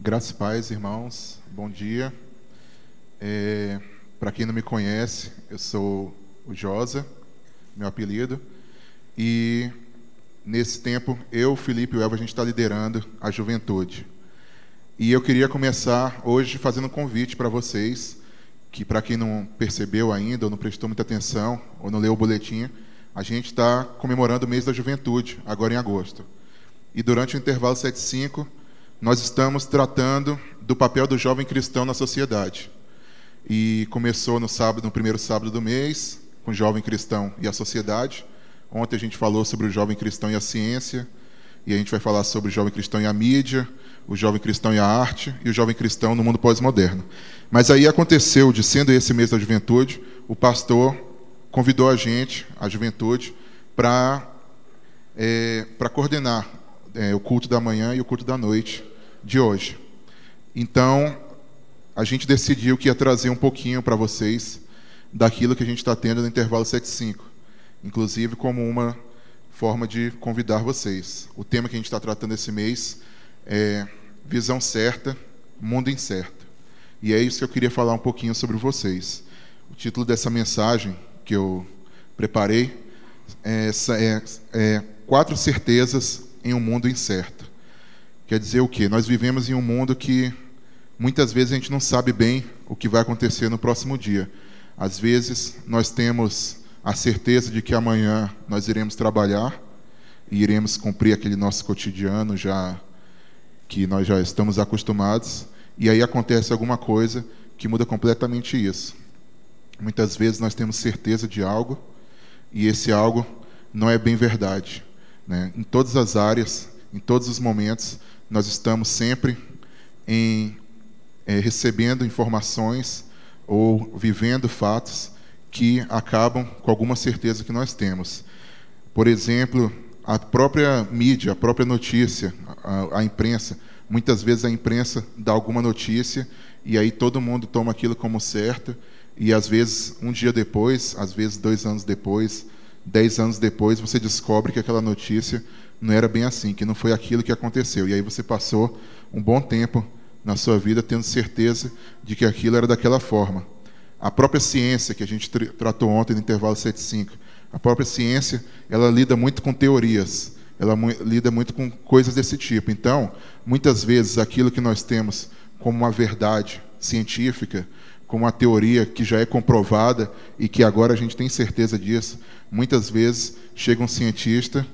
Graças paz, irmãos. Bom dia. É, Para quem não me conhece, eu sou o Josa, meu apelido. E nesse tempo, eu, Felipe e o Elva, a gente está liderando a juventude. E eu queria começar hoje fazendo um convite para vocês, que para quem não percebeu ainda, ou não prestou muita atenção, ou não leu o boletim, a gente está comemorando o mês da juventude, agora em agosto. E durante o intervalo 75, nós estamos tratando do papel do jovem cristão na sociedade. E começou no sábado, no primeiro sábado do mês, com o jovem cristão e a sociedade. Ontem a gente falou sobre o jovem cristão e a ciência, e a gente vai falar sobre o jovem cristão e a mídia, o jovem cristão e a arte e o jovem cristão no mundo pós-moderno. Mas aí aconteceu, de sendo esse mês da juventude, o pastor convidou a gente, a juventude, para é, para coordenar é, o culto da manhã e o culto da noite de hoje. Então, a gente decidiu que ia trazer um pouquinho para vocês daquilo que a gente está tendo no intervalo 75, inclusive como uma forma de convidar vocês. O tema que a gente está tratando esse mês é Visão Certa, Mundo Incerto. E é isso que eu queria falar um pouquinho sobre vocês. O título dessa mensagem que eu preparei é, é, é Quatro Certezas em um Mundo Incerto. Quer dizer o quê? Nós vivemos em um mundo que muitas vezes a gente não sabe bem o que vai acontecer no próximo dia. Às vezes nós temos a certeza de que amanhã nós iremos trabalhar e iremos cumprir aquele nosso cotidiano já que nós já estamos acostumados, e aí acontece alguma coisa que muda completamente isso. Muitas vezes nós temos certeza de algo e esse algo não é bem verdade. Né? Em todas as áreas, em todos os momentos, nós estamos sempre em é, recebendo informações ou vivendo fatos que acabam com alguma certeza que nós temos. Por exemplo, a própria mídia, a própria notícia, a, a, imprensa, muitas vezes a imprensa dá alguma notícia e aí todo mundo toma aquilo como certo e às vezes um dia depois, às vezes dois anos depois, dez anos depois, você descobre que aquela notícia não era bem assim, que não foi aquilo que aconteceu. E aí você passou um bom tempo na sua vida tendo certeza de que aquilo era daquela forma. A própria ciência que a gente tratou ontem no intervalo 75, a própria ciência, ela lida muito com teorias, ela lida muito com coisas desse tipo. Então, muitas vezes aquilo que nós temos como uma verdade científica, como uma teoria que já é comprovada e que agora a gente tem certeza disso, muitas vezes chega um cientista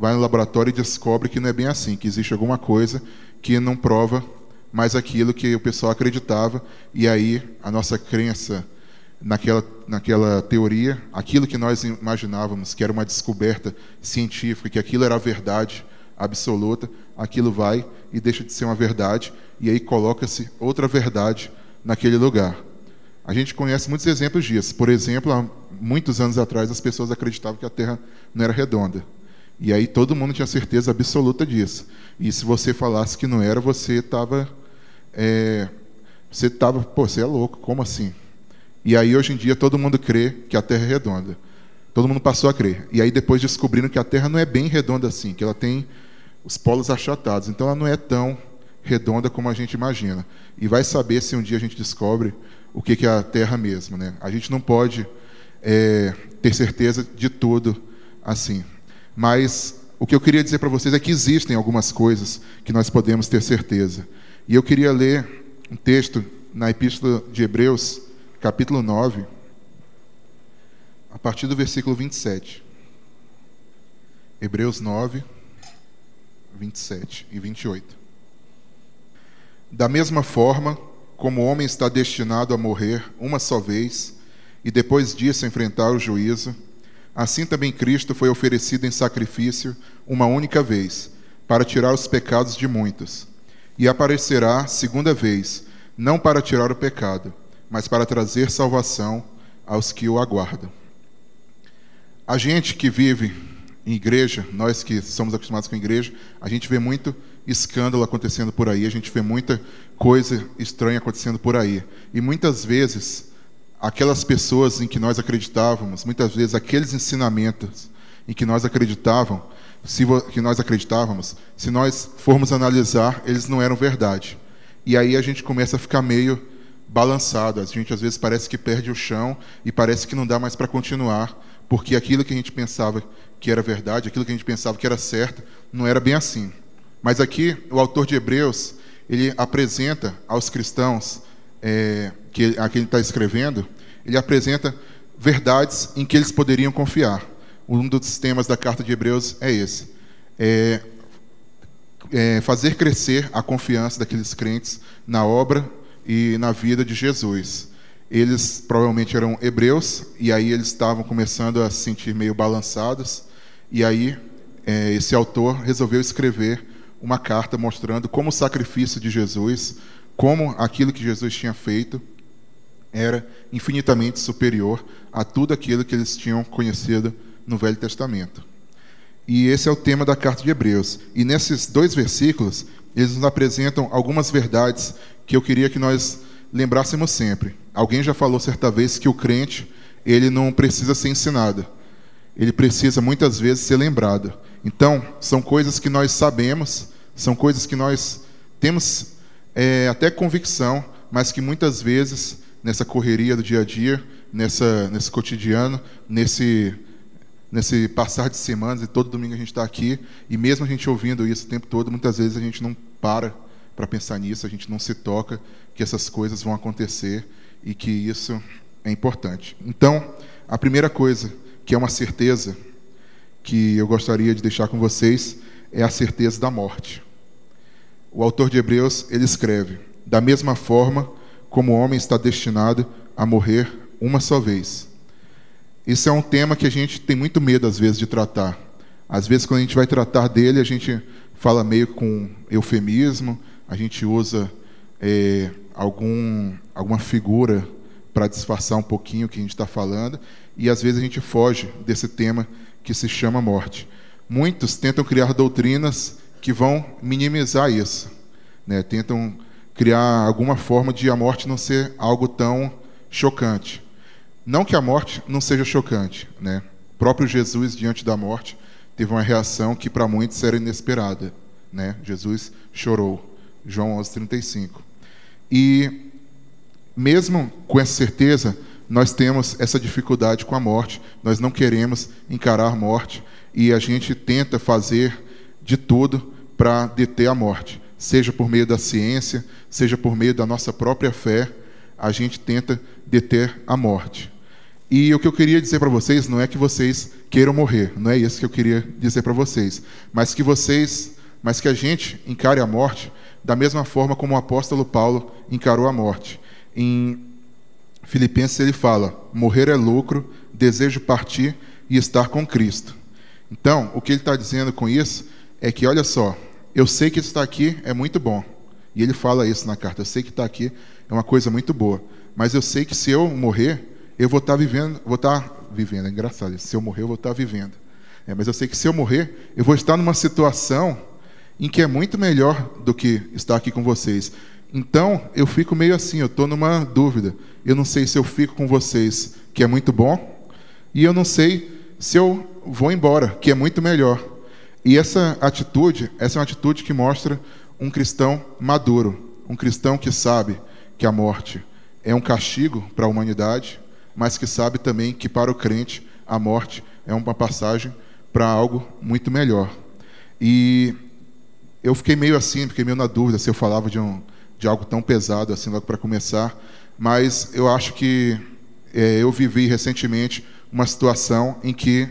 vai no laboratório e descobre que não é bem assim, que existe alguma coisa que não prova mais aquilo que o pessoal acreditava, e aí a nossa crença naquela, naquela teoria, aquilo que nós imaginávamos que era uma descoberta científica, que aquilo era a verdade absoluta, aquilo vai e deixa de ser uma verdade, e aí coloca-se outra verdade naquele lugar. A gente conhece muitos exemplos disso. Por exemplo, há muitos anos atrás, as pessoas acreditavam que a Terra não era redonda. E aí todo mundo tinha certeza absoluta disso. E se você falasse que não era, você estava. É, você estava, pô, você é louco, como assim? E aí hoje em dia todo mundo crê que a Terra é redonda. Todo mundo passou a crer. E aí depois descobriram que a Terra não é bem redonda assim, que ela tem os polos achatados. Então ela não é tão redonda como a gente imagina. E vai saber se um dia a gente descobre o que é a Terra mesmo. Né? A gente não pode é, ter certeza de tudo assim. Mas o que eu queria dizer para vocês é que existem algumas coisas que nós podemos ter certeza. E eu queria ler um texto na Epístola de Hebreus, capítulo 9, a partir do versículo 27. Hebreus 9, 27 e 28. Da mesma forma, como o homem está destinado a morrer uma só vez e depois disso enfrentar o juízo, Assim também Cristo foi oferecido em sacrifício uma única vez, para tirar os pecados de muitos. E aparecerá segunda vez, não para tirar o pecado, mas para trazer salvação aos que o aguardam. A gente que vive em igreja, nós que somos acostumados com igreja, a gente vê muito escândalo acontecendo por aí, a gente vê muita coisa estranha acontecendo por aí. E muitas vezes aquelas pessoas em que nós acreditávamos, muitas vezes aqueles ensinamentos em que nós acreditavam, se que nós acreditávamos, se nós formos analisar, eles não eram verdade. e aí a gente começa a ficar meio balançado. A gente às vezes parece que perde o chão e parece que não dá mais para continuar, porque aquilo que a gente pensava que era verdade, aquilo que a gente pensava que era certo, não era bem assim. Mas aqui o autor de Hebreus ele apresenta aos cristãos é, que a quem ele está escrevendo, ele apresenta verdades em que eles poderiam confiar. Um dos temas da carta de Hebreus é esse: é, é fazer crescer a confiança daqueles crentes na obra e na vida de Jesus. Eles provavelmente eram hebreus e aí eles estavam começando a se sentir meio balançados e aí é, esse autor resolveu escrever uma carta mostrando como o sacrifício de Jesus, como aquilo que Jesus tinha feito, era infinitamente superior a tudo aquilo que eles tinham conhecido no Velho Testamento. E esse é o tema da carta de Hebreus. E nesses dois versículos, eles nos apresentam algumas verdades que eu queria que nós lembrássemos sempre. Alguém já falou certa vez que o crente, ele não precisa ser ensinado. Ele precisa muitas vezes ser lembrado. Então, são coisas que nós sabemos, são coisas que nós temos é, até convicção, mas que muitas vezes, nessa correria do dia a dia, nessa, nesse cotidiano, nesse, nesse passar de semanas, e todo domingo a gente está aqui, e mesmo a gente ouvindo isso o tempo todo, muitas vezes a gente não para para pensar nisso, a gente não se toca que essas coisas vão acontecer e que isso é importante. Então, a primeira coisa, que é uma certeza, que eu gostaria de deixar com vocês é a certeza da morte. O autor de Hebreus, ele escreve: Da mesma forma como o homem está destinado a morrer uma só vez. Isso é um tema que a gente tem muito medo às vezes de tratar. Às vezes quando a gente vai tratar dele, a gente fala meio com eufemismo, a gente usa é, algum, alguma figura para disfarçar um pouquinho o que a gente está falando, e às vezes a gente foge desse tema que se chama morte. Muitos tentam criar doutrinas que vão minimizar isso, né? tentam criar alguma forma de a morte não ser algo tão chocante. Não que a morte não seja chocante, né? O próprio Jesus diante da morte teve uma reação que para muitos era inesperada, né? Jesus chorou. João 11:35. E mesmo com essa certeza, nós temos essa dificuldade com a morte, nós não queremos encarar a morte e a gente tenta fazer de tudo para deter a morte, seja por meio da ciência, seja por meio da nossa própria fé, a gente tenta deter a morte. E o que eu queria dizer para vocês não é que vocês queiram morrer, não é isso que eu queria dizer para vocês, mas que vocês, mas que a gente encare a morte da mesma forma como o apóstolo Paulo encarou a morte. Em Filipenses ele fala: morrer é lucro, desejo partir e estar com Cristo. Então, o que ele está dizendo com isso é que, olha só, eu sei que estar aqui é muito bom. E ele fala isso na carta: eu sei que estar aqui é uma coisa muito boa. Mas eu sei que se eu morrer, eu vou estar vivendo, vou estar vivendo, é engraçado, se eu morrer, eu vou estar vivendo. É, mas eu sei que se eu morrer, eu vou estar numa situação em que é muito melhor do que estar aqui com vocês. Então, eu fico meio assim, eu estou numa dúvida. Eu não sei se eu fico com vocês, que é muito bom, e eu não sei se eu vou embora, que é muito melhor. E essa atitude, essa é uma atitude que mostra um cristão maduro, um cristão que sabe que a morte é um castigo para a humanidade, mas que sabe também que para o crente a morte é uma passagem para algo muito melhor. E eu fiquei meio assim, fiquei meio na dúvida se eu falava de um de algo tão pesado assim logo para começar, mas eu acho que é, eu vivi recentemente uma situação em que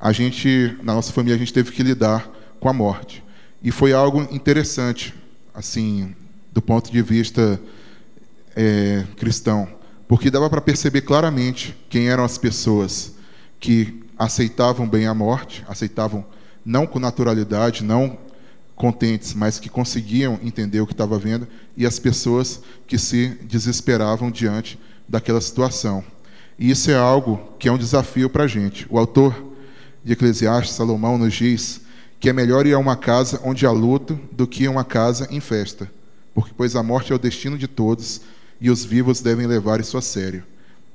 a gente, na nossa família, a gente teve que lidar com a morte. E foi algo interessante, assim, do ponto de vista é, cristão, porque dava para perceber claramente quem eram as pessoas que aceitavam bem a morte, aceitavam não com naturalidade, não contentes, mas que conseguiam entender o que estava vendo, e as pessoas que se desesperavam diante daquela situação. E isso é algo que é um desafio para a gente. O autor de Eclesiastes, Salomão, nos diz que é melhor ir a uma casa onde há luto do que a uma casa em festa, porque pois a morte é o destino de todos e os vivos devem levar isso a sério.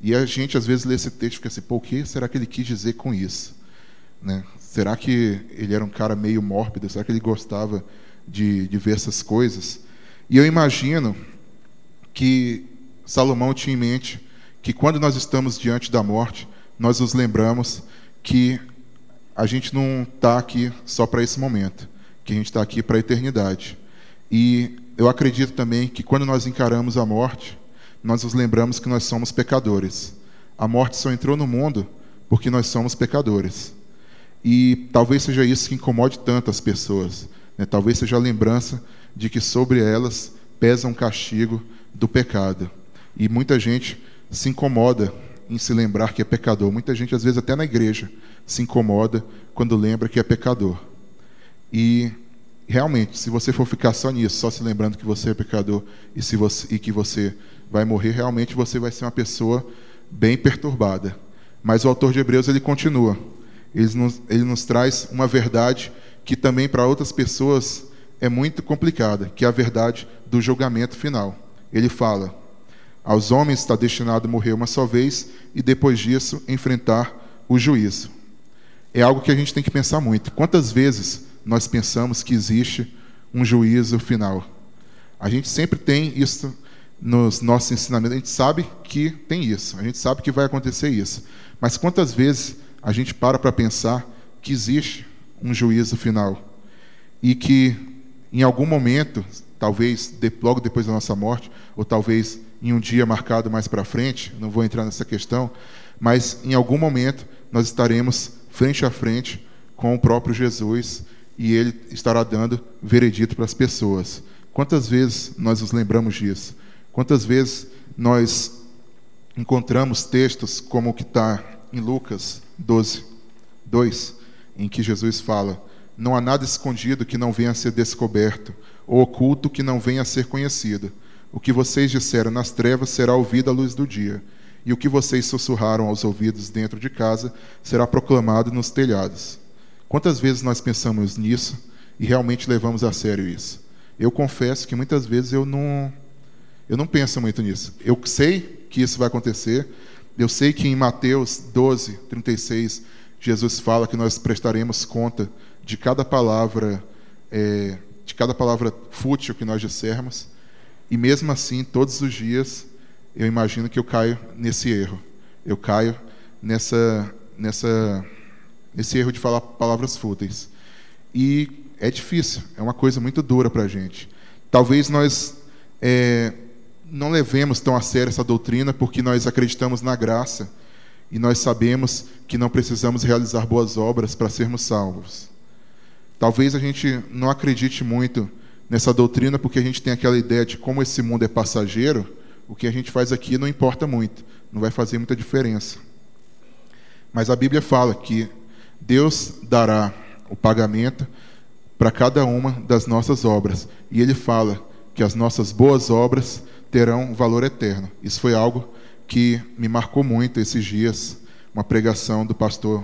E a gente às vezes lê esse texto e fica assim, pô, o que será que ele quis dizer com isso? Né? Será que ele era um cara meio mórbido? Será que ele gostava de, de ver essas coisas? E eu imagino que Salomão tinha em mente que quando nós estamos diante da morte, nós nos lembramos que a gente não está aqui só para esse momento, que a gente está aqui para a eternidade. E eu acredito também que quando nós encaramos a morte, nós nos lembramos que nós somos pecadores. A morte só entrou no mundo porque nós somos pecadores. E talvez seja isso que incomode tanto as pessoas. Né? Talvez seja a lembrança de que sobre elas pesa um castigo do pecado. E muita gente se incomoda em se lembrar que é pecador. Muita gente, às vezes, até na igreja, se incomoda quando lembra que é pecador. E realmente, se você for ficar só nisso, só se lembrando que você é pecador e, se você, e que você vai morrer, realmente você vai ser uma pessoa bem perturbada. Mas o autor de Hebreus ele continua. Ele nos, ele nos traz uma verdade que também para outras pessoas é muito complicada, que é a verdade do julgamento final. Ele fala: aos homens está destinado a morrer uma só vez e depois disso enfrentar o juízo. É algo que a gente tem que pensar muito. Quantas vezes nós pensamos que existe um juízo final? A gente sempre tem isso nos nossos ensinamentos, a gente sabe que tem isso, a gente sabe que vai acontecer isso. Mas quantas vezes a gente para para pensar que existe um juízo final e que em algum momento, talvez logo depois da nossa morte, ou talvez em um dia marcado mais para frente, não vou entrar nessa questão, mas em algum momento nós estaremos frente a frente com o próprio Jesus e ele estará dando veredito para as pessoas. Quantas vezes nós nos lembramos disso? Quantas vezes nós encontramos textos como o que está em Lucas 12, 2, em que Jesus fala: Não há nada escondido que não venha a ser descoberto, ou oculto que não venha a ser conhecido. O que vocês disseram nas trevas será ouvido à luz do dia, e o que vocês sussurraram aos ouvidos dentro de casa será proclamado nos telhados. Quantas vezes nós pensamos nisso e realmente levamos a sério isso? Eu confesso que muitas vezes eu não eu não penso muito nisso. Eu sei que isso vai acontecer. Eu sei que em Mateus 12, 36, Jesus fala que nós prestaremos conta de cada palavra, é, de cada palavra fútil que nós dissermos. E mesmo assim, todos os dias, eu imagino que eu caio nesse erro. Eu caio nessa, nessa, nesse erro de falar palavras fúteis. E é difícil, é uma coisa muito dura para a gente. Talvez nós é, não levemos tão a sério essa doutrina porque nós acreditamos na graça e nós sabemos que não precisamos realizar boas obras para sermos salvos. Talvez a gente não acredite muito nessa doutrina porque a gente tem aquela ideia de como esse mundo é passageiro, o que a gente faz aqui não importa muito, não vai fazer muita diferença. Mas a Bíblia fala que Deus dará o pagamento para cada uma das nossas obras, e ele fala que as nossas boas obras terão valor eterno. Isso foi algo que me marcou muito esses dias, uma pregação do pastor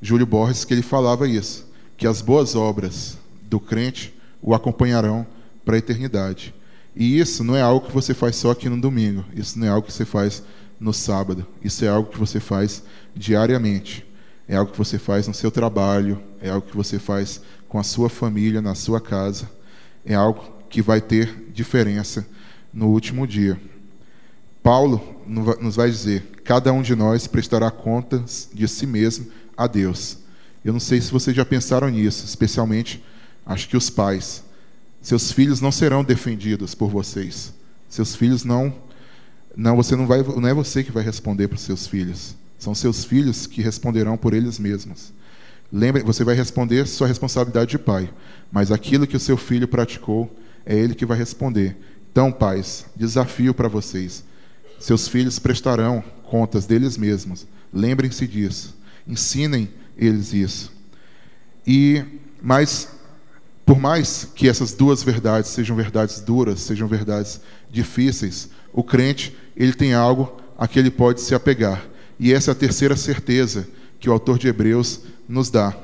Júlio Borges, que ele falava isso, que as boas obras do crente o acompanharão para a eternidade. E isso não é algo que você faz só aqui no domingo, isso não é algo que você faz no sábado, isso é algo que você faz diariamente. É algo que você faz no seu trabalho, é algo que você faz com a sua família, na sua casa. É algo que vai ter diferença no último dia. Paulo nos vai dizer: cada um de nós prestará contas de si mesmo a Deus. Eu não sei se vocês já pensaram nisso, especialmente acho que os pais. Seus filhos não serão defendidos por vocês. Seus filhos não não você não vai não é você que vai responder para os seus filhos. São seus filhos que responderão por eles mesmos. Lembre, você vai responder sua responsabilidade de pai, mas aquilo que o seu filho praticou é ele que vai responder. Então, pais, desafio para vocês. Seus filhos prestarão contas deles mesmos. Lembrem-se disso. Ensinem eles isso. E mas por mais que essas duas verdades sejam verdades duras, sejam verdades difíceis, o crente, ele tem algo a que ele pode se apegar. E essa é a terceira certeza que o autor de Hebreus nos dá.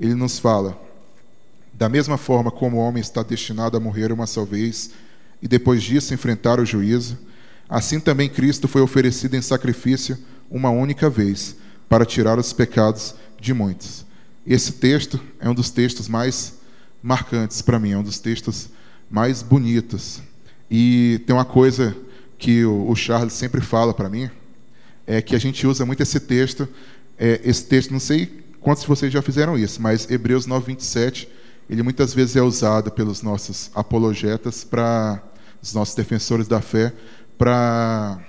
Ele nos fala: da mesma forma como o homem está destinado a morrer uma só vez e depois disso enfrentar o juízo, assim também Cristo foi oferecido em sacrifício uma única vez para tirar os pecados de muitos. Esse texto é um dos textos mais marcantes para mim, é um dos textos mais bonitos. E tem uma coisa que o Charles sempre fala para mim, é que a gente usa muito esse texto, é, esse texto, não sei quantos de vocês já fizeram isso, mas Hebreus 9, 27, ele muitas vezes é usado pelos nossos apologetas, para os nossos defensores da fé, para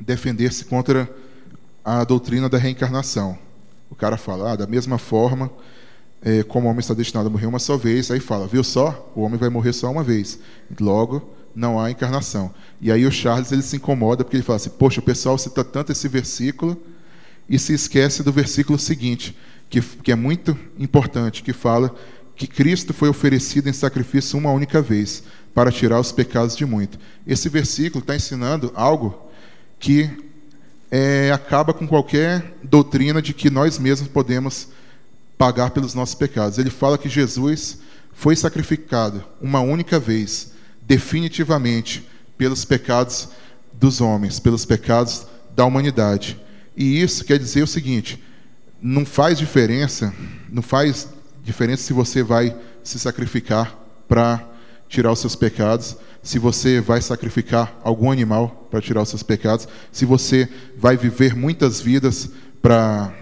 defender-se contra a doutrina da reencarnação. O cara fala, ah, da mesma forma é, como o homem está destinado a morrer uma só vez, aí fala, viu só? O homem vai morrer só uma vez. Logo, não há encarnação. E aí o Charles ele se incomoda porque ele fala assim, poxa, o pessoal cita tanto esse versículo e se esquece do versículo seguinte, que, que é muito importante, que fala que Cristo foi oferecido em sacrifício uma única vez para tirar os pecados de muito. Esse versículo está ensinando algo que é, acaba com qualquer doutrina de que nós mesmos podemos pagar pelos nossos pecados. Ele fala que Jesus foi sacrificado uma única vez, definitivamente, pelos pecados dos homens, pelos pecados da humanidade. E isso quer dizer o seguinte: não faz diferença, não faz diferença se você vai se sacrificar para tirar os seus pecados, se você vai sacrificar algum animal para tirar os seus pecados, se você vai viver muitas vidas para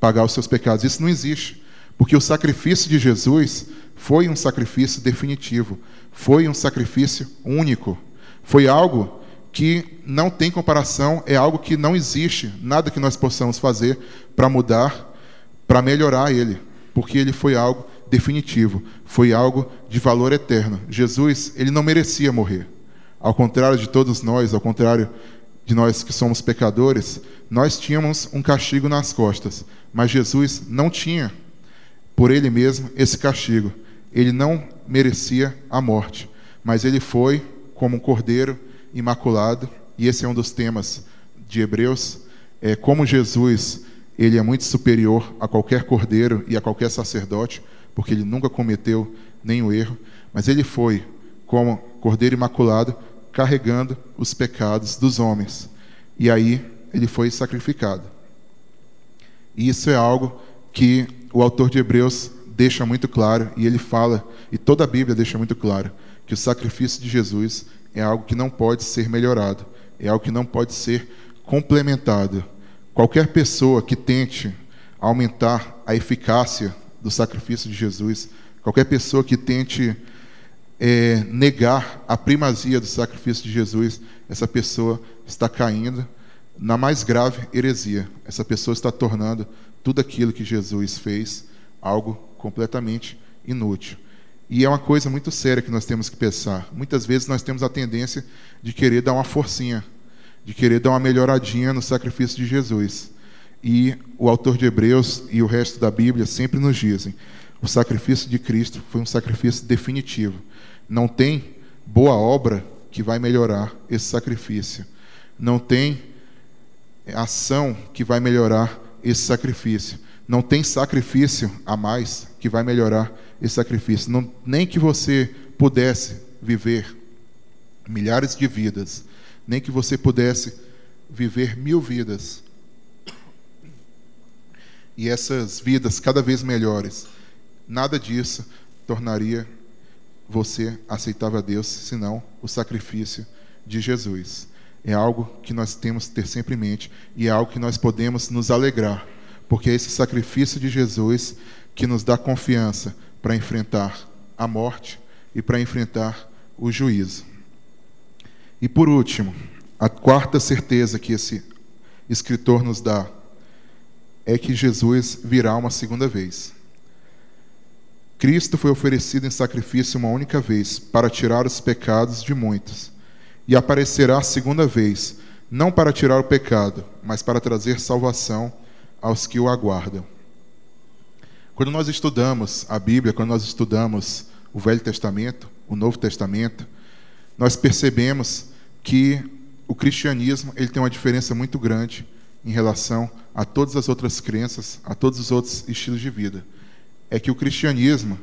pagar os seus pecados. Isso não existe, porque o sacrifício de Jesus foi um sacrifício definitivo, foi um sacrifício único, foi algo que não tem comparação, é algo que não existe, nada que nós possamos fazer para mudar, para melhorar ele, porque ele foi algo definitivo, foi algo de valor eterno. Jesus, ele não merecia morrer. Ao contrário de todos nós, ao contrário de nós que somos pecadores, nós tínhamos um castigo nas costas, mas Jesus não tinha por ele mesmo esse castigo. Ele não merecia a morte, mas ele foi como um cordeiro imaculado, e esse é um dos temas de Hebreus, é como Jesus, ele é muito superior a qualquer cordeiro e a qualquer sacerdote, porque ele nunca cometeu nenhum erro, mas ele foi como cordeiro imaculado carregando os pecados dos homens. E aí ele foi sacrificado. E isso é algo que o autor de Hebreus deixa muito claro, e ele fala, e toda a Bíblia deixa muito claro, que o sacrifício de Jesus é algo que não pode ser melhorado, é algo que não pode ser complementado. Qualquer pessoa que tente aumentar a eficácia do sacrifício de Jesus, qualquer pessoa que tente é, negar a primazia do sacrifício de Jesus, essa pessoa está caindo na mais grave heresia. Essa pessoa está tornando tudo aquilo que Jesus fez algo completamente inútil. E é uma coisa muito séria que nós temos que pensar. Muitas vezes nós temos a tendência de querer dar uma forcinha, de querer dar uma melhoradinha no sacrifício de Jesus. E o autor de Hebreus e o resto da Bíblia sempre nos dizem: o sacrifício de Cristo foi um sacrifício definitivo. Não tem boa obra que vai melhorar esse sacrifício. Não tem ação que vai melhorar esse sacrifício. Não tem sacrifício a mais que vai melhorar esse sacrifício. Não, nem que você pudesse viver milhares de vidas, nem que você pudesse viver mil vidas. E essas vidas cada vez melhores, nada disso tornaria você aceitável a Deus, senão o sacrifício de Jesus. É algo que nós temos que ter sempre em mente e é algo que nós podemos nos alegrar, porque é esse sacrifício de Jesus que nos dá confiança para enfrentar a morte e para enfrentar o juízo. E por último, a quarta certeza que esse escritor nos dá é que Jesus virá uma segunda vez. Cristo foi oferecido em sacrifício uma única vez para tirar os pecados de muitos, e aparecerá a segunda vez, não para tirar o pecado, mas para trazer salvação aos que o aguardam. Quando nós estudamos a Bíblia, quando nós estudamos o Velho Testamento, o Novo Testamento, nós percebemos que o cristianismo ele tem uma diferença muito grande em relação a todas as outras crenças, a todos os outros estilos de vida. É que o cristianismo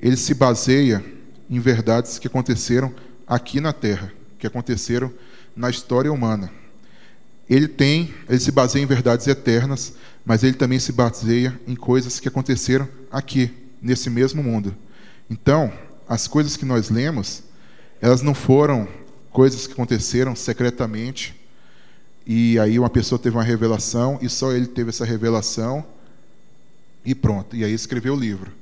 ele se baseia em verdades que aconteceram aqui na Terra, que aconteceram na história humana. Ele tem, ele se baseia em verdades eternas, mas ele também se baseia em coisas que aconteceram aqui, nesse mesmo mundo. Então, as coisas que nós lemos, elas não foram coisas que aconteceram secretamente e aí uma pessoa teve uma revelação e só ele teve essa revelação e pronto, e aí escreveu o livro.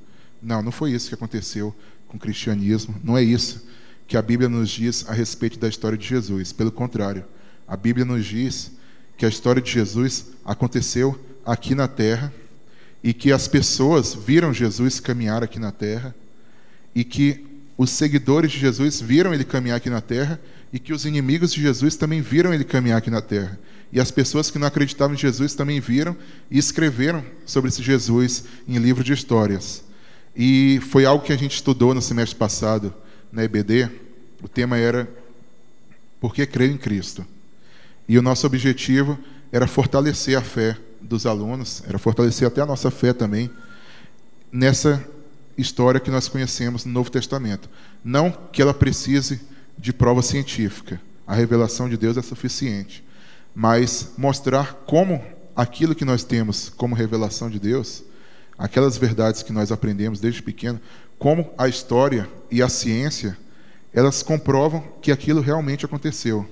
Não, não foi isso que aconteceu com o cristianismo, não é isso que a Bíblia nos diz a respeito da história de Jesus. Pelo contrário, a Bíblia nos diz que a história de Jesus aconteceu aqui na terra e que as pessoas viram Jesus caminhar aqui na terra e que os seguidores de Jesus viram ele caminhar aqui na terra e que os inimigos de Jesus também viram ele caminhar aqui na terra. E as pessoas que não acreditavam em Jesus também viram e escreveram sobre esse Jesus em livro de histórias. E foi algo que a gente estudou no semestre passado na EBD. O tema era Por que crer em Cristo? E o nosso objetivo era fortalecer a fé dos alunos, era fortalecer até a nossa fé também nessa história que nós conhecemos no Novo Testamento. Não que ela precise de prova científica, a revelação de Deus é suficiente, mas mostrar como aquilo que nós temos como revelação de Deus, aquelas verdades que nós aprendemos desde pequeno, como a história e a ciência, elas comprovam que aquilo realmente aconteceu.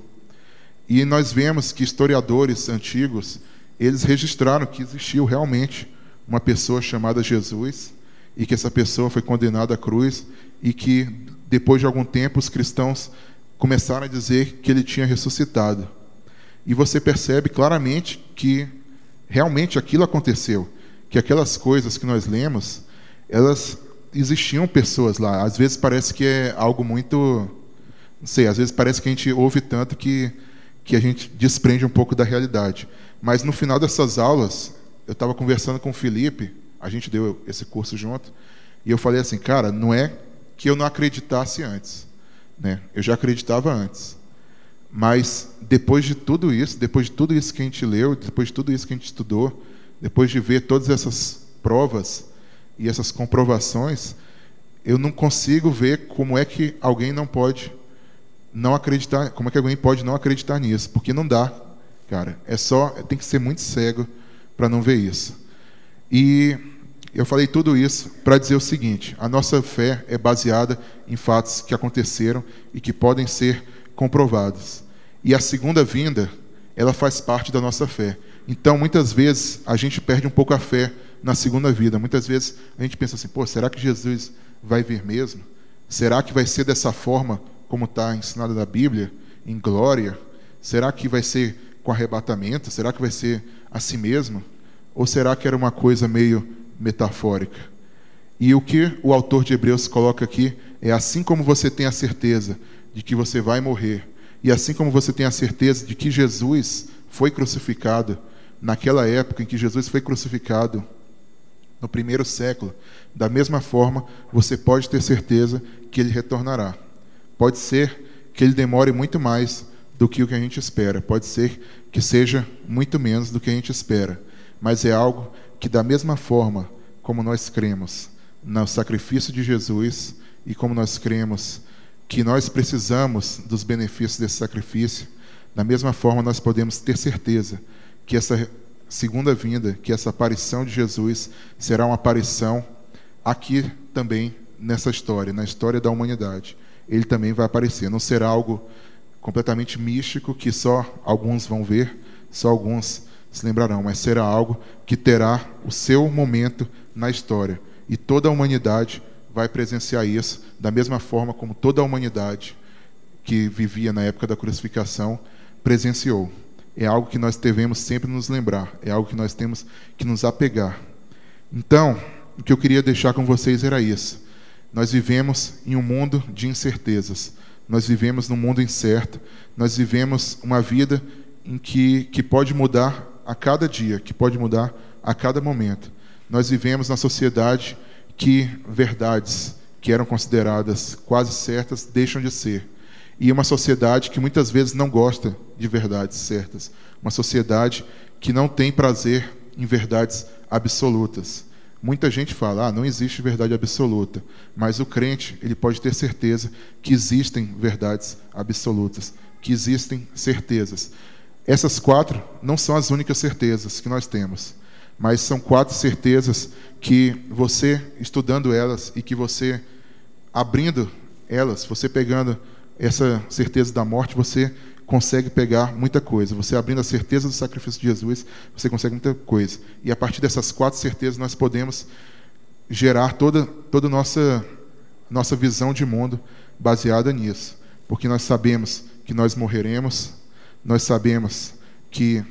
E nós vemos que historiadores antigos, eles registraram que existiu realmente uma pessoa chamada Jesus e que essa pessoa foi condenada à cruz e que depois de algum tempo os cristãos começaram a dizer que ele tinha ressuscitado. E você percebe claramente que realmente aquilo aconteceu, que aquelas coisas que nós lemos, elas existiam pessoas lá. Às vezes parece que é algo muito, não sei, às vezes parece que a gente ouve tanto que que a gente desprende um pouco da realidade. Mas no final dessas aulas, eu estava conversando com o Felipe, a gente deu esse curso junto, e eu falei assim, cara, não é que eu não acreditasse antes, né? Eu já acreditava antes. Mas depois de tudo isso, depois de tudo isso que a gente leu, depois de tudo isso que a gente estudou, depois de ver todas essas provas e essas comprovações, eu não consigo ver como é que alguém não pode não acreditar, como é que alguém pode não acreditar nisso? Porque não dá, cara. É só, tem que ser muito cego para não ver isso. E eu falei tudo isso para dizer o seguinte: a nossa fé é baseada em fatos que aconteceram e que podem ser comprovados. E a segunda vinda, ela faz parte da nossa fé. Então, muitas vezes a gente perde um pouco a fé na segunda vida. Muitas vezes a gente pensa assim: pô, será que Jesus vai vir mesmo? Será que vai ser dessa forma como está ensinado na Bíblia, em glória? Será que vai ser com arrebatamento? Será que vai ser assim mesmo? Ou será que era uma coisa meio metafórica? E o que o autor de Hebreus coloca aqui é assim como você tem a certeza de que você vai morrer, e assim como você tem a certeza de que Jesus foi crucificado naquela época em que Jesus foi crucificado, no primeiro século, da mesma forma, você pode ter certeza que ele retornará. Pode ser que ele demore muito mais do que o que a gente espera, pode ser que seja muito menos do que a gente espera, mas é algo que, da mesma forma como nós cremos no sacrifício de Jesus e como nós cremos que nós precisamos dos benefícios desse sacrifício, da mesma forma nós podemos ter certeza que essa segunda vinda, que essa aparição de Jesus será uma aparição aqui também nessa história, na história da humanidade ele também vai aparecer. Não será algo completamente místico que só alguns vão ver, só alguns se lembrarão, mas será algo que terá o seu momento na história. E toda a humanidade vai presenciar isso da mesma forma como toda a humanidade que vivia na época da crucificação presenciou. É algo que nós devemos sempre nos lembrar, é algo que nós temos que nos apegar. Então, o que eu queria deixar com vocês era isso. Nós vivemos em um mundo de incertezas. Nós vivemos num mundo incerto. Nós vivemos uma vida em que, que pode mudar a cada dia, que pode mudar a cada momento. Nós vivemos na sociedade que verdades que eram consideradas quase certas deixam de ser. E uma sociedade que muitas vezes não gosta de verdades certas. Uma sociedade que não tem prazer em verdades absolutas. Muita gente fala, ah, não existe verdade absoluta, mas o crente ele pode ter certeza que existem verdades absolutas, que existem certezas. Essas quatro não são as únicas certezas que nós temos, mas são quatro certezas que você, estudando elas e que você abrindo elas, você pegando essa certeza da morte, você consegue pegar muita coisa. Você abrindo a certeza do sacrifício de Jesus, você consegue muita coisa. E a partir dessas quatro certezas, nós podemos gerar toda toda nossa nossa visão de mundo baseada nisso, porque nós sabemos que nós morreremos, nós sabemos que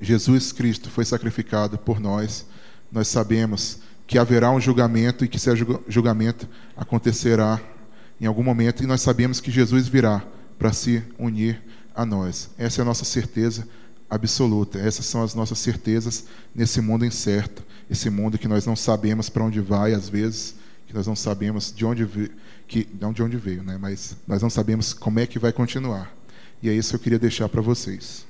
Jesus Cristo foi sacrificado por nós, nós sabemos que haverá um julgamento e que esse julgamento acontecerá em algum momento e nós sabemos que Jesus virá para se unir a nós. Essa é a nossa certeza absoluta. Essas são as nossas certezas nesse mundo incerto, esse mundo que nós não sabemos para onde vai às vezes, que nós não sabemos de onde veio, que não de onde veio, né? Mas nós não sabemos como é que vai continuar. E é isso que eu queria deixar para vocês.